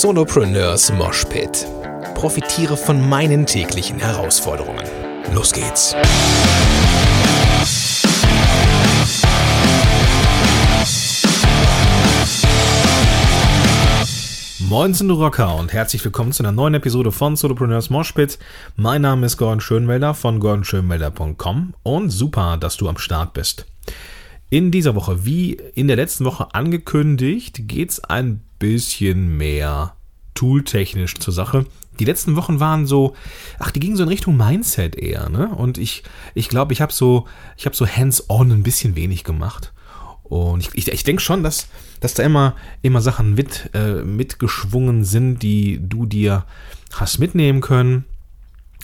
Solopreneurs Moshpit. Profitiere von meinen täglichen Herausforderungen. Los geht's! Moin sind Rocker und herzlich willkommen zu einer neuen Episode von Solopreneurs Moshpit. Mein Name ist Gordon Schönmelder von gordonschönmelder.com und super, dass du am Start bist. In dieser Woche, wie in der letzten Woche angekündigt, geht es ein bisschen mehr tooltechnisch zur Sache. Die letzten Wochen waren so, ach, die gingen so in Richtung Mindset eher, ne? Und ich, ich glaube, ich habe so, ich so hands-on ein bisschen wenig gemacht. Und ich, ich, ich denke schon, dass, dass da immer, immer Sachen mit, äh, mitgeschwungen sind, die du dir hast mitnehmen können.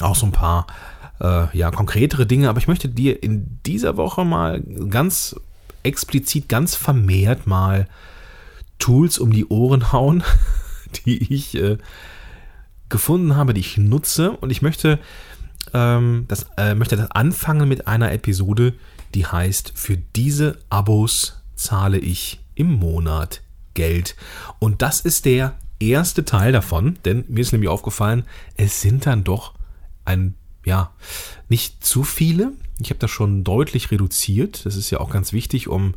Auch so ein paar äh, ja, konkretere Dinge. Aber ich möchte dir in dieser Woche mal ganz explizit ganz vermehrt mal Tools um die Ohren hauen, die ich äh, gefunden habe, die ich nutze. Und ich möchte, ähm, das, äh, möchte das anfangen mit einer Episode, die heißt, für diese Abos zahle ich im Monat Geld. Und das ist der erste Teil davon, denn mir ist nämlich aufgefallen, es sind dann doch ein, ja, nicht zu viele, ich habe das schon deutlich reduziert. Das ist ja auch ganz wichtig, um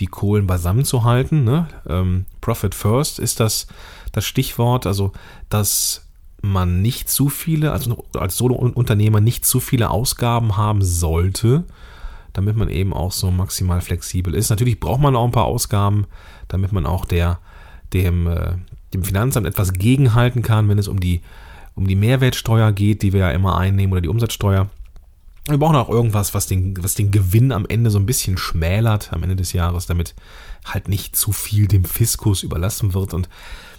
die Kohlen beisammen zu halten. Ne? Ähm, Profit First ist das, das Stichwort, also dass man nicht zu viele, also als Solo-Unternehmer nicht zu viele Ausgaben haben sollte, damit man eben auch so maximal flexibel ist. Natürlich braucht man auch ein paar Ausgaben, damit man auch der, dem, äh, dem Finanzamt etwas gegenhalten kann, wenn es um die, um die Mehrwertsteuer geht, die wir ja immer einnehmen, oder die Umsatzsteuer. Wir brauchen auch irgendwas, was den, was den Gewinn am Ende so ein bisschen schmälert, am Ende des Jahres, damit halt nicht zu viel dem Fiskus überlassen wird. Und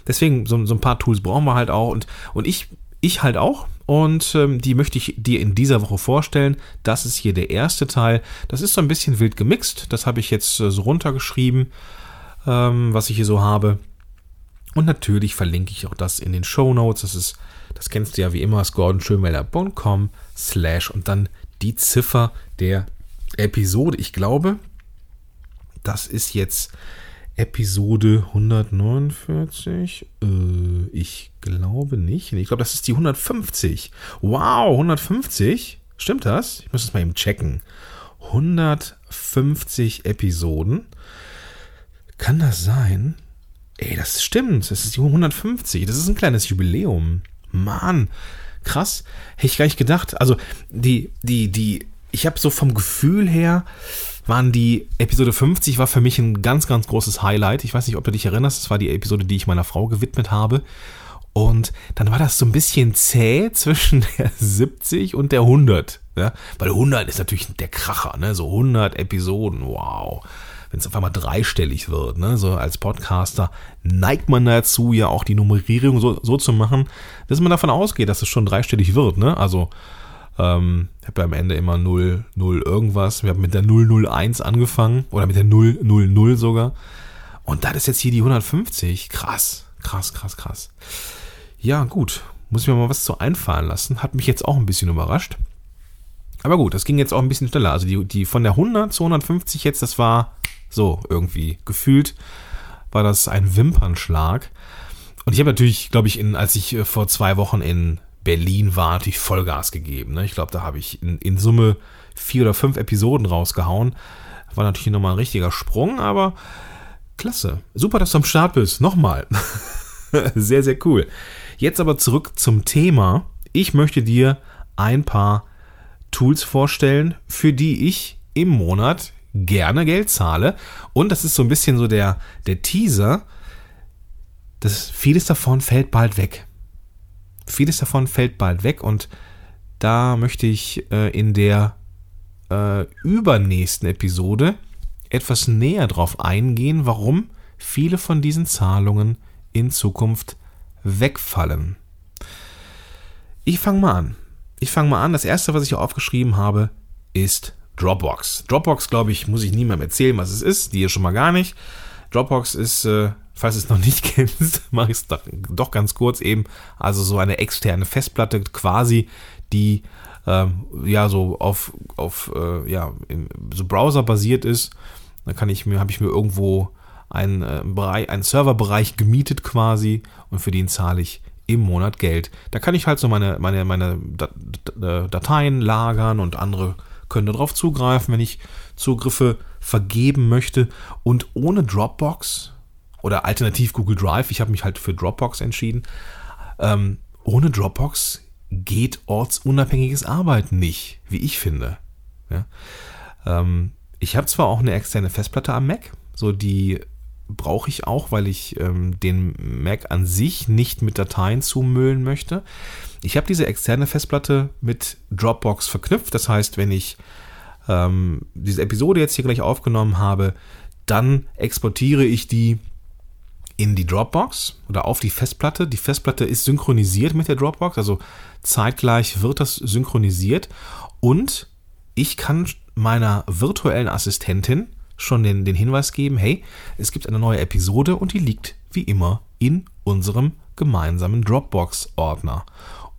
deswegen, so, so ein paar Tools brauchen wir halt auch. Und, und ich, ich halt auch. Und ähm, die möchte ich dir in dieser Woche vorstellen. Das ist hier der erste Teil. Das ist so ein bisschen wild gemixt. Das habe ich jetzt äh, so runtergeschrieben, ähm, was ich hier so habe. Und natürlich verlinke ich auch das in den Show Notes. Das ist, das kennst du ja wie immer, gordonschönmelder.com slash und dann die Ziffer der Episode. Ich glaube, das ist jetzt Episode 149. Äh, ich glaube nicht. Ich glaube, das ist die 150. Wow, 150? Stimmt das? Ich muss das mal eben checken. 150 Episoden. Kann das sein? Ey, das stimmt. Das ist die 150. Das ist ein kleines Jubiläum. Mann, krass. Hätte ich gar nicht gedacht. Also, die, die, die, ich habe so vom Gefühl her, waren die Episode 50 war für mich ein ganz, ganz großes Highlight. Ich weiß nicht, ob du dich erinnerst, das war die Episode, die ich meiner Frau gewidmet habe. Und dann war das so ein bisschen zäh zwischen der 70 und der 100. Ja? Weil 100 ist natürlich der Kracher, ne? So 100 Episoden, wow wenn es auf einmal dreistellig wird, ne? so als Podcaster, neigt man dazu, ja auch die Nummerierung so, so zu machen, dass man davon ausgeht, dass es schon dreistellig wird. Ne? Also ähm, ich habe ja am Ende immer 0, 0 irgendwas. Wir haben mit der 001 angefangen oder mit der 000 sogar. Und das ist jetzt hier die 150. Krass, krass, krass, krass. Ja, gut. Muss ich mir mal was zu einfallen lassen. Hat mich jetzt auch ein bisschen überrascht. Aber gut, das ging jetzt auch ein bisschen schneller. Also die, die von der 100 zu 150 jetzt, das war so irgendwie gefühlt war das ein Wimpernschlag. Und ich habe natürlich, glaube ich, in, als ich äh, vor zwei Wochen in Berlin war, natürlich Vollgas gegeben. Ne? Ich glaube, da habe ich in, in, Summe vier oder fünf Episoden rausgehauen. War natürlich nochmal ein richtiger Sprung, aber klasse. Super, dass du am Start bist. Nochmal. sehr, sehr cool. Jetzt aber zurück zum Thema. Ich möchte dir ein paar Tools vorstellen, für die ich im Monat gerne Geld zahle. Und das ist so ein bisschen so der, der Teaser, dass vieles davon fällt bald weg. Vieles davon fällt bald weg und da möchte ich äh, in der äh, übernächsten Episode etwas näher drauf eingehen, warum viele von diesen Zahlungen in Zukunft wegfallen. Ich fange mal an. Ich fange mal an. Das erste, was ich hier aufgeschrieben habe, ist Dropbox. Dropbox, glaube ich, muss ich niemandem erzählen, was es ist. Die hier schon mal gar nicht. Dropbox ist, äh, falls du es noch nicht kennst, mache ich es doch, doch, ganz kurz eben. Also so eine externe Festplatte quasi, die ähm, ja so auf, auf äh, ja, im, so Browser basiert ist. Da kann ich mir, habe ich mir irgendwo einen, äh, Bereich, einen Serverbereich gemietet quasi und für den zahle ich im Monat Geld. Da kann ich halt so meine, meine, meine Dateien lagern und andere können darauf zugreifen, wenn ich Zugriffe vergeben möchte. Und ohne Dropbox oder alternativ Google Drive, ich habe mich halt für Dropbox entschieden, ähm, ohne Dropbox geht ortsunabhängiges Arbeiten nicht, wie ich finde. Ja? Ähm, ich habe zwar auch eine externe Festplatte am Mac, so die brauche ich auch, weil ich ähm, den Mac an sich nicht mit Dateien zumüllen möchte. Ich habe diese externe Festplatte mit Dropbox verknüpft. Das heißt, wenn ich ähm, diese Episode jetzt hier gleich aufgenommen habe, dann exportiere ich die in die Dropbox oder auf die Festplatte. Die Festplatte ist synchronisiert mit der Dropbox, also zeitgleich wird das synchronisiert und ich kann meiner virtuellen Assistentin schon den, den Hinweis geben, hey, es gibt eine neue Episode und die liegt wie immer in unserem gemeinsamen Dropbox-Ordner.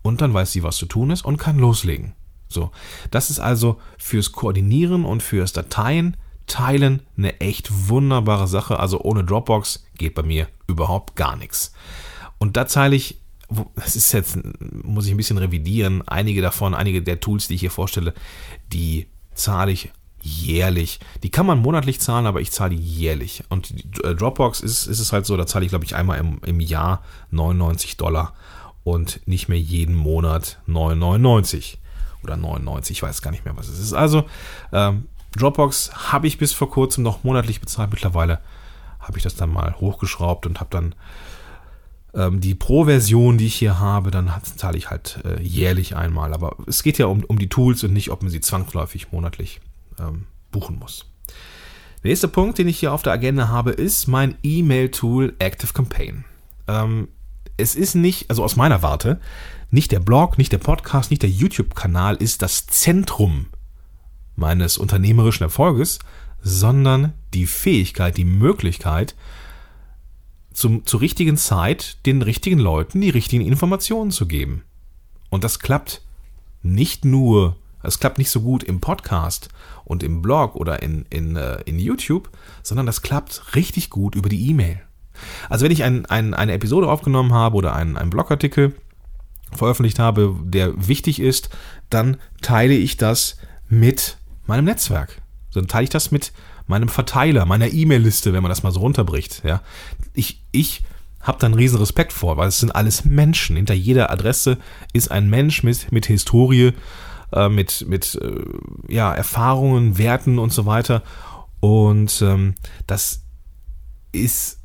Und dann weiß sie, was zu tun ist und kann loslegen. So, das ist also fürs Koordinieren und fürs Dateien teilen eine echt wunderbare Sache. Also ohne Dropbox geht bei mir überhaupt gar nichts. Und da teile ich, das ist jetzt, muss ich ein bisschen revidieren, einige davon, einige der Tools, die ich hier vorstelle, die zahle ich jährlich. Die kann man monatlich zahlen, aber ich zahle jährlich. Und äh, Dropbox ist, ist es halt so, da zahle ich, glaube ich, einmal im, im Jahr 99 Dollar und nicht mehr jeden Monat 9,99 oder 99, ich weiß gar nicht mehr, was es ist. Also ähm, Dropbox habe ich bis vor kurzem noch monatlich bezahlt. Mittlerweile habe ich das dann mal hochgeschraubt und habe dann ähm, die Pro-Version, die ich hier habe, dann zahle ich halt äh, jährlich einmal. Aber es geht ja um, um die Tools und nicht, ob man sie zwangsläufig monatlich ähm, buchen muss. Der nächste Punkt, den ich hier auf der Agenda habe, ist mein E-Mail-Tool Active Campaign. Ähm, es ist nicht, also aus meiner Warte, nicht der Blog, nicht der Podcast, nicht der YouTube-Kanal ist das Zentrum meines unternehmerischen Erfolges, sondern die Fähigkeit, die Möglichkeit, zum, zur richtigen Zeit den richtigen Leuten die richtigen Informationen zu geben. Und das klappt nicht nur, es klappt nicht so gut im Podcast und im Blog oder in, in, äh, in YouTube, sondern das klappt richtig gut über die E-Mail. Also wenn ich ein, ein, eine Episode aufgenommen habe oder einen, einen Blogartikel veröffentlicht habe, der wichtig ist, dann teile ich das mit meinem Netzwerk. Dann teile ich das mit meinem Verteiler, meiner E-Mail-Liste, wenn man das mal so runterbricht. Ja. Ich, ich habe da einen riesen Respekt vor, weil es sind alles Menschen. Hinter jeder Adresse ist ein Mensch mit, mit Historie, äh, mit, mit äh, ja, Erfahrungen, Werten und so weiter. Und ähm, das ist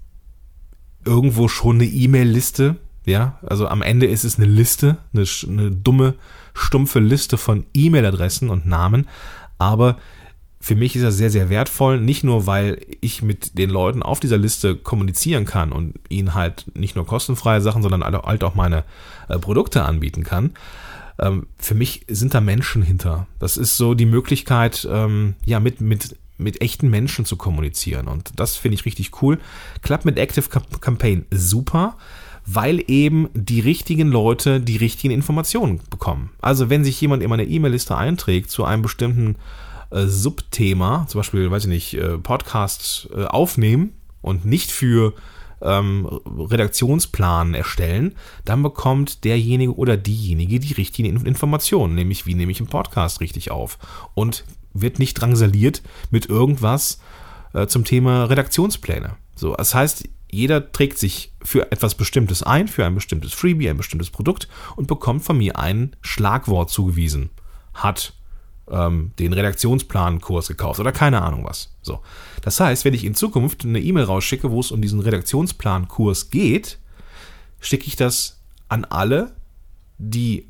irgendwo schon eine E-Mail-Liste. Ja, also am Ende ist es eine Liste, eine, eine dumme, stumpfe Liste von E-Mail-Adressen und Namen. Aber für mich ist das sehr, sehr wertvoll. Nicht nur, weil ich mit den Leuten auf dieser Liste kommunizieren kann und ihnen halt nicht nur kostenfreie Sachen, sondern halt auch meine äh, Produkte anbieten kann. Ähm, für mich sind da Menschen hinter. Das ist so die Möglichkeit, ähm, ja, mit, mit, mit echten Menschen zu kommunizieren. Und das finde ich richtig cool. Klappt mit Active Campaign super weil eben die richtigen Leute die richtigen Informationen bekommen. Also wenn sich jemand in meine E-Mail-Liste einträgt zu einem bestimmten äh, Subthema, zum Beispiel, weiß ich nicht, äh, Podcast äh, aufnehmen und nicht für ähm, Redaktionsplan erstellen, dann bekommt derjenige oder diejenige die richtigen Informationen, nämlich wie nehme ich einen Podcast richtig auf und wird nicht drangsaliert mit irgendwas äh, zum Thema Redaktionspläne. So, das heißt, jeder trägt sich für etwas Bestimmtes ein, für ein bestimmtes Freebie, ein bestimmtes Produkt und bekommt von mir ein Schlagwort zugewiesen. Hat ähm, den Redaktionsplankurs gekauft oder keine Ahnung was. So. Das heißt, wenn ich in Zukunft eine E-Mail rausschicke, wo es um diesen Redaktionsplankurs geht, schicke ich das an alle, die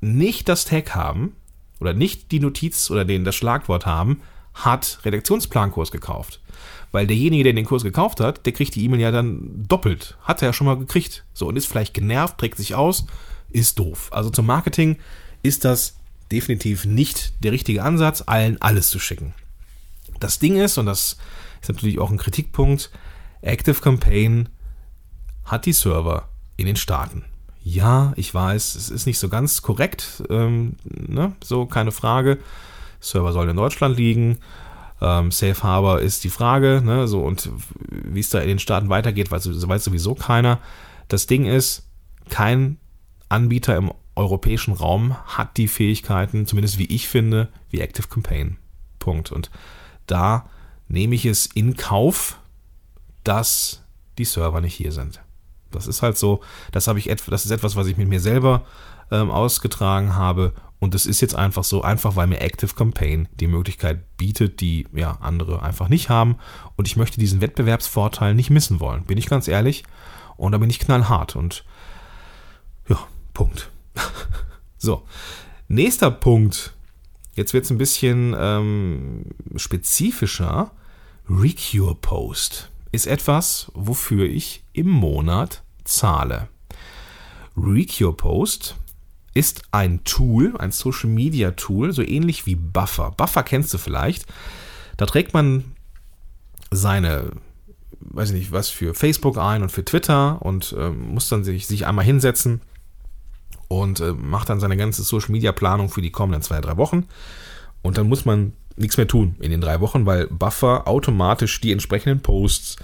nicht das Tag haben oder nicht die Notiz oder den das Schlagwort haben, hat Redaktionsplankurs gekauft. Weil derjenige, der den Kurs gekauft hat, der kriegt die E-Mail ja dann doppelt. Hat er ja schon mal gekriegt. So, und ist vielleicht genervt, trägt sich aus, ist doof. Also zum Marketing ist das definitiv nicht der richtige Ansatz, allen alles zu schicken. Das Ding ist, und das ist natürlich auch ein Kritikpunkt, Active Campaign hat die Server in den Staaten. Ja, ich weiß, es ist nicht so ganz korrekt, ähm, ne? so keine Frage. Server soll in Deutschland liegen. Ähm, Safe Harbor ist die Frage, ne, so und wie es da in den Staaten weitergeht, weiß, weiß sowieso keiner. Das Ding ist, kein Anbieter im europäischen Raum hat die Fähigkeiten, zumindest wie ich finde, wie Active Campaign. Punkt. Und da nehme ich es in Kauf, dass die Server nicht hier sind. Das ist halt so, das habe ich das ist etwas, was ich mit mir selber ähm, ausgetragen habe und es ist jetzt einfach so, einfach weil mir Active Campaign die Möglichkeit bietet, die ja andere einfach nicht haben und ich möchte diesen Wettbewerbsvorteil nicht missen wollen, bin ich ganz ehrlich und da bin ich knallhart und ja, Punkt. so, nächster Punkt. Jetzt wird es ein bisschen ähm, spezifischer. Recure Post ist etwas, wofür ich im Monat zahle. Recure Post ist ein Tool, ein Social Media Tool, so ähnlich wie Buffer. Buffer kennst du vielleicht. Da trägt man seine, weiß ich nicht, was für Facebook ein und für Twitter und äh, muss dann sich, sich einmal hinsetzen und äh, macht dann seine ganze Social Media Planung für die kommenden zwei, drei Wochen. Und dann muss man nichts mehr tun in den drei Wochen, weil Buffer automatisch die entsprechenden Posts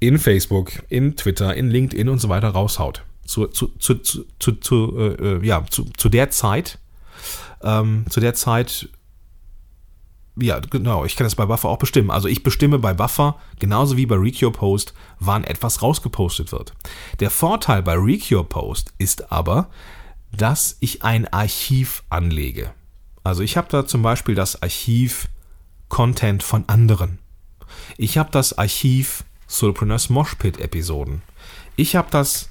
in Facebook, in Twitter, in LinkedIn und so weiter raushaut. Zu, zu, zu, zu, zu, äh, äh ja, zu, zu der Zeit, ähm, zu der Zeit, ja, genau, ich kann das bei Buffer auch bestimmen. Also ich bestimme bei Buffer, genauso wie bei Recure Post, wann etwas rausgepostet wird. Der Vorteil bei Recure Post ist aber, dass ich ein Archiv anlege. Also ich habe da zum Beispiel das Archiv Content von anderen. Ich habe das Archiv Solopreneurs Moshpit Episoden. Ich habe das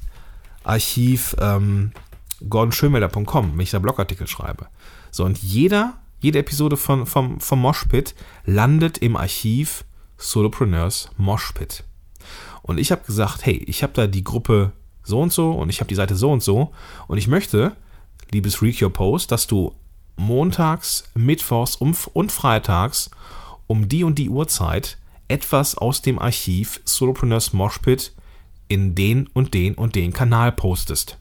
Archiv ähm, gordonschönmelder.com, wenn ich da Blogartikel schreibe. So, und jeder, jede Episode von, vom, vom Moshpit landet im Archiv Solopreneurs Moshpit. Und ich habe gesagt, hey, ich habe da die Gruppe so und so und ich habe die Seite so und so und ich möchte, liebes Recure Post, dass du montags, mittwochs und freitags um die und die Uhrzeit etwas aus dem Archiv Solopreneurs Moshpit in den und den und den Kanal postest.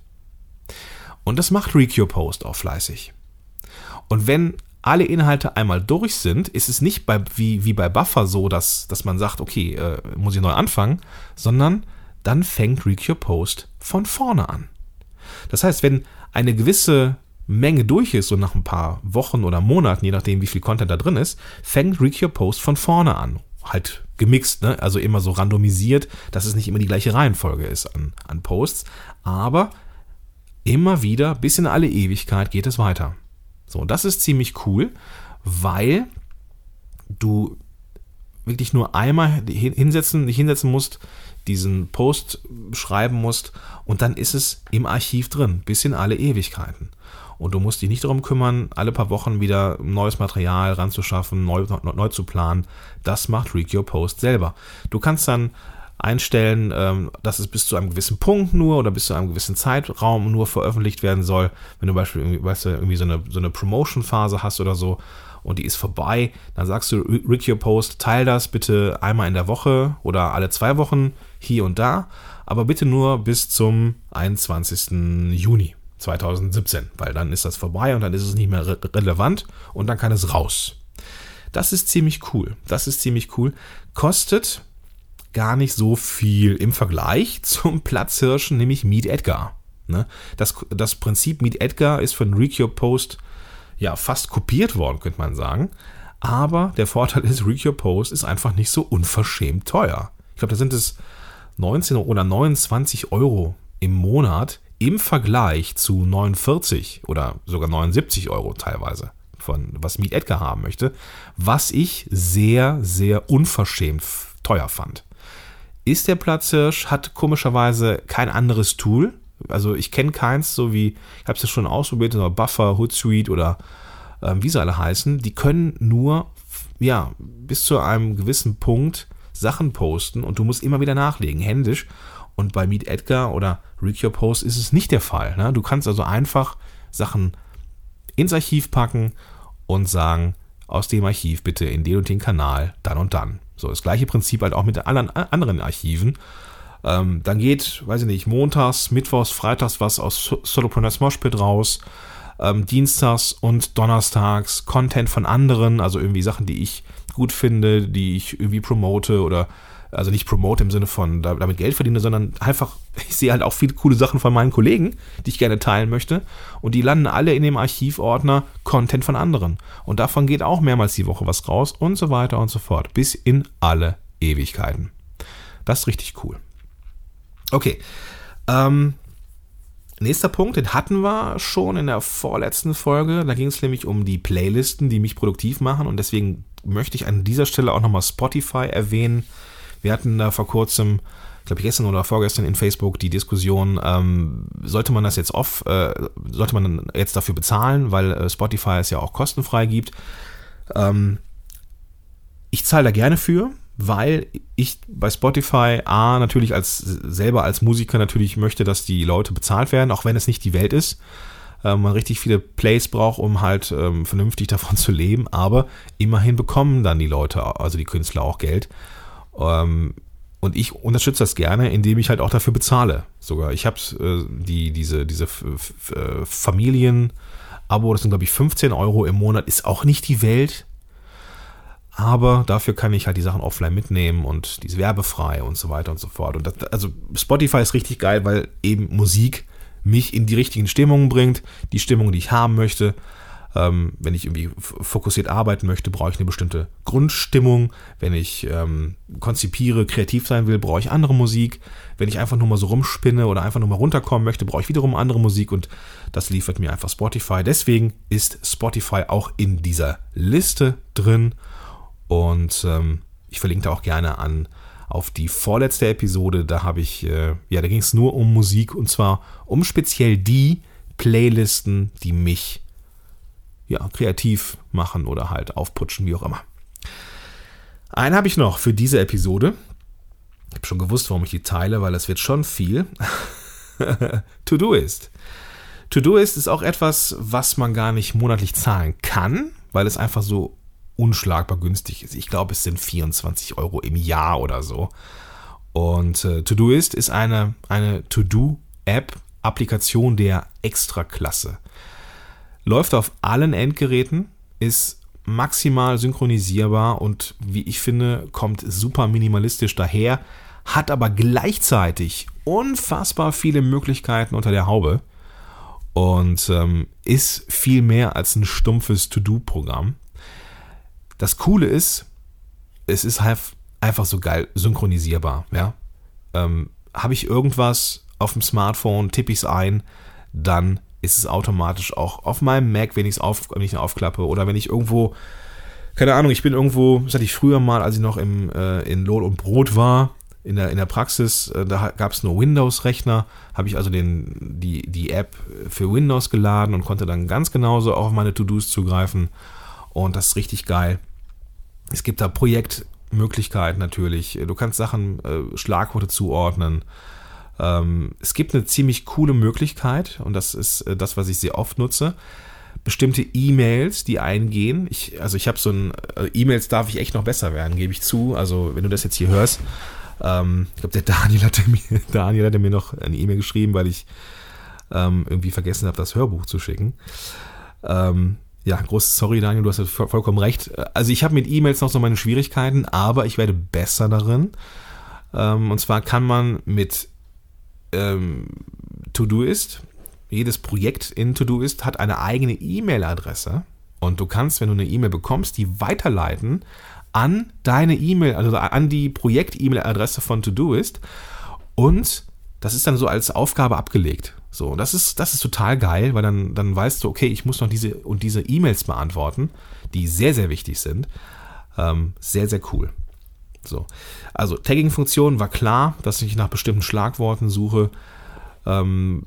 Und das macht Recure Post auch fleißig. Und wenn alle Inhalte einmal durch sind, ist es nicht bei, wie, wie bei Buffer so, dass, dass man sagt, okay, äh, muss ich neu anfangen, sondern dann fängt Recure Post von vorne an. Das heißt, wenn eine gewisse Menge durch ist, so nach ein paar Wochen oder Monaten, je nachdem, wie viel Content da drin ist, fängt Recure Post von vorne an. Halt gemixt, ne? also immer so randomisiert, dass es nicht immer die gleiche Reihenfolge ist an, an Posts. Aber immer wieder, bis in alle Ewigkeit geht es weiter. So, und das ist ziemlich cool, weil du wirklich nur einmal hinsetzen, dich hinsetzen musst, diesen Post schreiben musst und dann ist es im Archiv drin, bis in alle Ewigkeiten. Und du musst dich nicht darum kümmern, alle paar Wochen wieder neues Material ranzuschaffen, neu, neu, neu zu planen. Das macht Recure Post selber. Du kannst dann einstellen, ähm, dass es bis zu einem gewissen Punkt nur oder bis zu einem gewissen Zeitraum nur veröffentlicht werden soll. Wenn du beispielsweise weißt du, irgendwie so eine, so eine Promotion-Phase hast oder so und die ist vorbei, dann sagst du Recure Post, teil das bitte einmal in der Woche oder alle zwei Wochen hier und da, aber bitte nur bis zum 21. Juni. 2017, weil dann ist das vorbei und dann ist es nicht mehr re relevant und dann kann es raus. Das ist ziemlich cool. Das ist ziemlich cool. Kostet gar nicht so viel im Vergleich zum Platzhirschen, nämlich Meet Edgar. Ne? Das, das Prinzip Meet Edgar ist von Recure Post ja fast kopiert worden, könnte man sagen. Aber der Vorteil ist, Recure Post ist einfach nicht so unverschämt teuer. Ich glaube, da sind es 19 oder 29 Euro im Monat im Vergleich zu 49 oder sogar 79 Euro teilweise von was Meet Edgar haben möchte, was ich sehr, sehr unverschämt teuer fand. Ist der Platzhirsch, hat komischerweise kein anderes Tool. Also ich kenne keins, so wie, ich habe es ja schon ausprobiert, oder Buffer, Hootsuite oder ähm, wie sie alle heißen. Die können nur, ja, bis zu einem gewissen Punkt Sachen posten und du musst immer wieder nachlegen, händisch. Und bei Meet Edgar oder Recure Post ist es nicht der Fall. Ne? Du kannst also einfach Sachen ins Archiv packen und sagen, aus dem Archiv bitte in den und den Kanal, dann und dann. So, das gleiche Prinzip halt auch mit allen anderen Archiven. Ähm, dann geht, weiß ich nicht, montags, mittwochs, freitags was aus Solopreneurs Moshpit raus. Ähm, dienstags und donnerstags Content von anderen, also irgendwie Sachen, die ich gut finde, die ich irgendwie promote oder also nicht promote im Sinne von damit Geld verdiene, sondern einfach, ich sehe halt auch viele coole Sachen von meinen Kollegen, die ich gerne teilen möchte. Und die landen alle in dem Archivordner Content von anderen. Und davon geht auch mehrmals die Woche was raus und so weiter und so fort. Bis in alle Ewigkeiten. Das ist richtig cool. Okay. Ähm, nächster Punkt, den hatten wir schon in der vorletzten Folge. Da ging es nämlich um die Playlisten, die mich produktiv machen. Und deswegen möchte ich an dieser Stelle auch nochmal Spotify erwähnen. Wir hatten da vor kurzem, glaube ich gestern oder vorgestern in Facebook die Diskussion, ähm, sollte man das jetzt off, äh, sollte man jetzt dafür bezahlen, weil äh, Spotify es ja auch kostenfrei gibt. Ähm, ich zahle da gerne für, weil ich bei Spotify A natürlich als selber als Musiker natürlich möchte, dass die Leute bezahlt werden, auch wenn es nicht die Welt ist. Äh, man richtig viele Plays braucht, um halt ähm, vernünftig davon zu leben, aber immerhin bekommen dann die Leute, also die Künstler auch Geld. Ähm, und ich unterstütze das gerne, indem ich halt auch dafür bezahle. Sogar. Ich habe äh, die, diese, diese äh, Familien-Abo, das sind glaube ich 15 Euro im Monat, ist auch nicht die Welt. Aber dafür kann ich halt die Sachen offline mitnehmen und die ist werbefrei und so weiter und so fort. Und das, also Spotify ist richtig geil, weil eben Musik mich in die richtigen Stimmungen bringt, die Stimmung, die ich haben möchte. Ähm, wenn ich irgendwie fokussiert arbeiten möchte, brauche ich eine bestimmte Grundstimmung. Wenn ich ähm, konzipiere, kreativ sein will, brauche ich andere Musik. Wenn ich einfach nur mal so rumspinne oder einfach nur mal runterkommen möchte, brauche ich wiederum andere Musik und das liefert mir einfach Spotify. Deswegen ist Spotify auch in dieser Liste drin und ähm, ich verlinke da auch gerne an auf die vorletzte Episode. Da habe ich, äh, ja, da ging es nur um Musik und zwar um speziell die Playlisten, die mich ja, kreativ machen oder halt aufputschen, wie auch immer. Einen habe ich noch für diese Episode. Ich habe schon gewusst, warum ich die teile, weil es wird schon viel. To-Do ist. To-Do ist ist auch etwas, was man gar nicht monatlich zahlen kann, weil es einfach so unschlagbar günstig ist. Ich glaube, es sind 24 Euro im Jahr oder so. Und äh, Todoist ist eine, eine To-Do-App, Applikation der Extraklasse. Läuft auf allen Endgeräten, ist maximal synchronisierbar und wie ich finde, kommt super minimalistisch daher, hat aber gleichzeitig unfassbar viele Möglichkeiten unter der Haube und ähm, ist viel mehr als ein stumpfes To-Do-Programm. Das Coole ist, es ist halt einfach so geil synchronisierbar. Ja? Ähm, Habe ich irgendwas auf dem Smartphone, tippe ich es ein, dann ist es automatisch auch auf meinem Mac, wenn ich es auf, wenn ich aufklappe oder wenn ich irgendwo, keine Ahnung, ich bin irgendwo, das hatte ich früher mal, als ich noch im, äh, in Lohn und Brot war, in der, in der Praxis, äh, da gab es nur Windows-Rechner, habe ich also den, die, die App für Windows geladen und konnte dann ganz genauso auf meine To-Dos zugreifen und das ist richtig geil. Es gibt da Projektmöglichkeiten natürlich. Du kannst Sachen, äh, Schlagworte zuordnen. Ähm, es gibt eine ziemlich coole Möglichkeit, und das ist äh, das, was ich sehr oft nutze. Bestimmte E-Mails, die eingehen. Ich, also ich habe so ein, äh, E-Mails darf ich echt noch besser werden, gebe ich zu. Also wenn du das jetzt hier hörst, ähm, ich glaube, der Daniel hatte mir, Daniel hatte mir noch eine E-Mail geschrieben, weil ich ähm, irgendwie vergessen habe, das Hörbuch zu schicken. Ähm, ja, großes Sorry, Daniel, du hast vollkommen recht. Also ich habe mit E-Mails noch so meine Schwierigkeiten, aber ich werde besser darin. Ähm, und zwar kann man mit ähm, Todoist, jedes Projekt in Todoist hat eine eigene E-Mail-Adresse. Und du kannst, wenn du eine E-Mail bekommst, die weiterleiten an deine E-Mail, also an die Projekt-E-Mail-Adresse von Todoist. Und das ist dann so als Aufgabe abgelegt. So, das ist, das ist total geil, weil dann, dann weißt du, okay, ich muss noch diese und diese E-Mails beantworten, die sehr, sehr wichtig sind. Ähm, sehr, sehr cool. So. Also, Tagging-Funktion war klar, dass ich nach bestimmten Schlagworten suche. Ähm,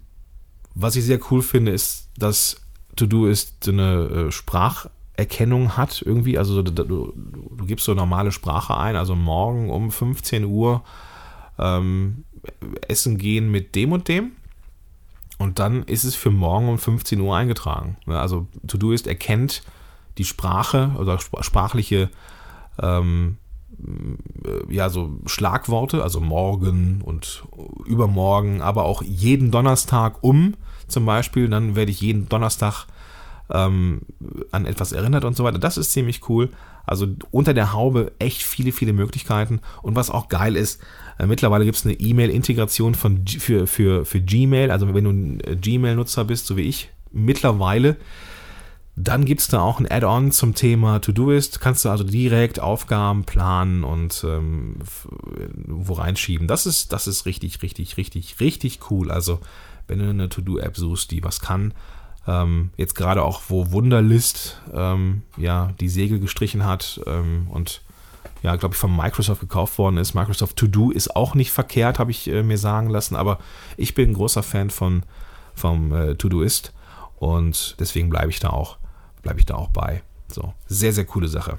was ich sehr cool finde, ist, dass To-Do ist eine äh, Spracherkennung hat irgendwie. Also, du, du, du, gibst so normale Sprache ein, also morgen um 15 Uhr ähm, essen gehen mit dem und dem. Und dann ist es für morgen um 15 Uhr eingetragen. Also Todoist erkennt die Sprache oder sprachliche ähm, äh, ja, so Schlagworte, also morgen und übermorgen, aber auch jeden Donnerstag um zum Beispiel. Dann werde ich jeden Donnerstag ähm, an etwas erinnert und so weiter. Das ist ziemlich cool. Also unter der Haube echt viele, viele Möglichkeiten. Und was auch geil ist, äh, mittlerweile gibt es eine E-Mail-Integration für, für, für Gmail. Also wenn du ein äh, Gmail-Nutzer bist, so wie ich, mittlerweile, dann gibt es da auch ein Add-on zum Thema To-Do-Ist. Kannst du also direkt Aufgaben planen und ähm, wo reinschieben. Das ist, das ist richtig, richtig, richtig, richtig cool. Also wenn du eine To-Do-App suchst, die was kann, ähm, jetzt gerade auch, wo Wunderlist ähm, ja die Segel gestrichen hat ähm, und ja, glaube ich, von Microsoft gekauft worden ist. Microsoft To Do ist auch nicht verkehrt, habe ich äh, mir sagen lassen, aber ich bin ein großer Fan von vom äh, Todoist und deswegen bleibe ich da auch bleibe ich da auch bei. So, sehr sehr coole Sache.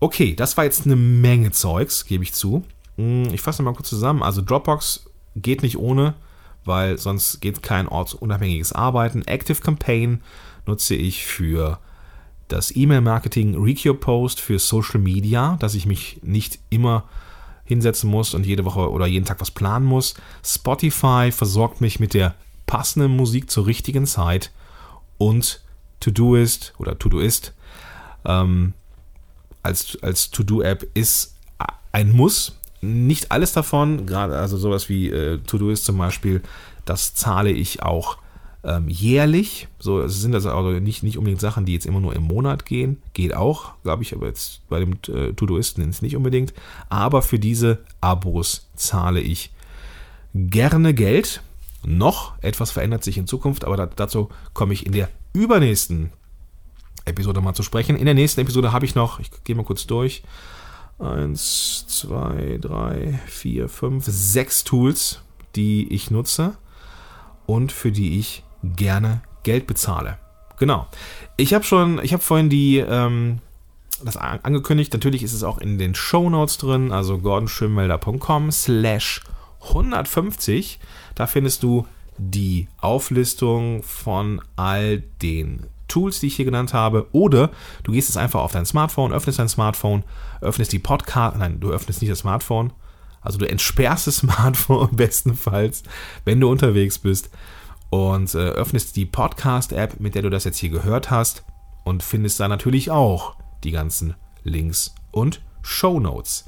Okay, das war jetzt eine Menge Zeugs, gebe ich zu. Hm, ich fasse mal kurz zusammen. Also Dropbox geht nicht ohne weil sonst geht kein ortsunabhängiges Arbeiten. Active Campaign nutze ich für das E-Mail-Marketing, Recure Post für Social Media, dass ich mich nicht immer hinsetzen muss und jede Woche oder jeden Tag was planen muss. Spotify versorgt mich mit der passenden Musik zur richtigen Zeit und Todoist oder Todoist ähm, als, als To-Do-App ist ein Muss nicht alles davon, gerade also sowas wie äh, To-Do zum Beispiel, das zahle ich auch ähm, jährlich. So es sind das also nicht, nicht unbedingt Sachen, die jetzt immer nur im Monat gehen. Geht auch, glaube ich, aber jetzt bei dem äh, Todoisten ist nicht unbedingt. Aber für diese Abos zahle ich gerne Geld. Noch etwas verändert sich in Zukunft, aber da, dazu komme ich in der übernächsten Episode mal zu sprechen. In der nächsten Episode habe ich noch, ich gehe mal kurz durch, eins, zwei, drei, vier, fünf, sechs Tools, die ich nutze und für die ich gerne Geld bezahle. Genau. Ich habe schon, ich habe vorhin die, ähm, das angekündigt. Natürlich ist es auch in den Show Notes drin, also gordonschönmelder.com slash 150. Da findest du die Auflistung von all den Tools, die ich hier genannt habe, oder du gehst jetzt einfach auf dein Smartphone, öffnest dein Smartphone, öffnest die Podcast, nein, du öffnest nicht das Smartphone, also du entsperrst das Smartphone bestenfalls, wenn du unterwegs bist und äh, öffnest die Podcast-App, mit der du das jetzt hier gehört hast und findest da natürlich auch die ganzen Links und Show Notes.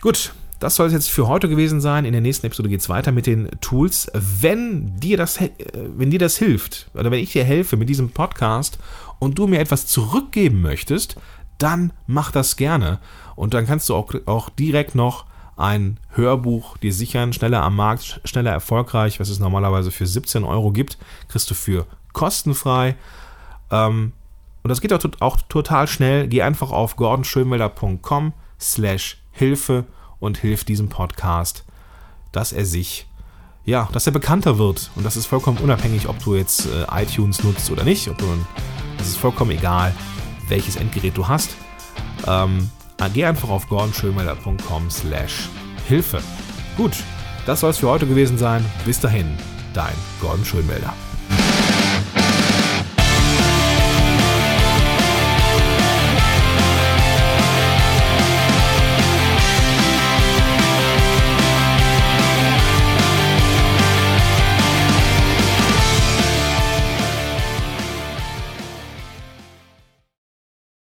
Gut, das soll es jetzt für heute gewesen sein. In der nächsten Episode geht es weiter mit den Tools. Wenn dir, das, äh, wenn dir das hilft, oder wenn ich dir helfe mit diesem Podcast und du mir etwas zurückgeben möchtest, dann mach das gerne. Und dann kannst du auch, auch direkt noch ein Hörbuch dir sichern, schneller am Markt, schneller erfolgreich, was es normalerweise für 17 Euro gibt, kriegst du für kostenfrei. Ähm, und das geht auch, auch total schnell. Geh einfach auf gordonschönwelder.com slash Hilfe und hilft diesem Podcast, dass er sich, ja, dass er bekannter wird. Und das ist vollkommen unabhängig, ob du jetzt äh, iTunes nutzt oder nicht. Ob du, das ist vollkommen egal, welches Endgerät du hast. Ähm, geh einfach auf gordonschönmelder.com slash Hilfe. Gut, das soll es für heute gewesen sein. Bis dahin, dein Gordon Schönmelder.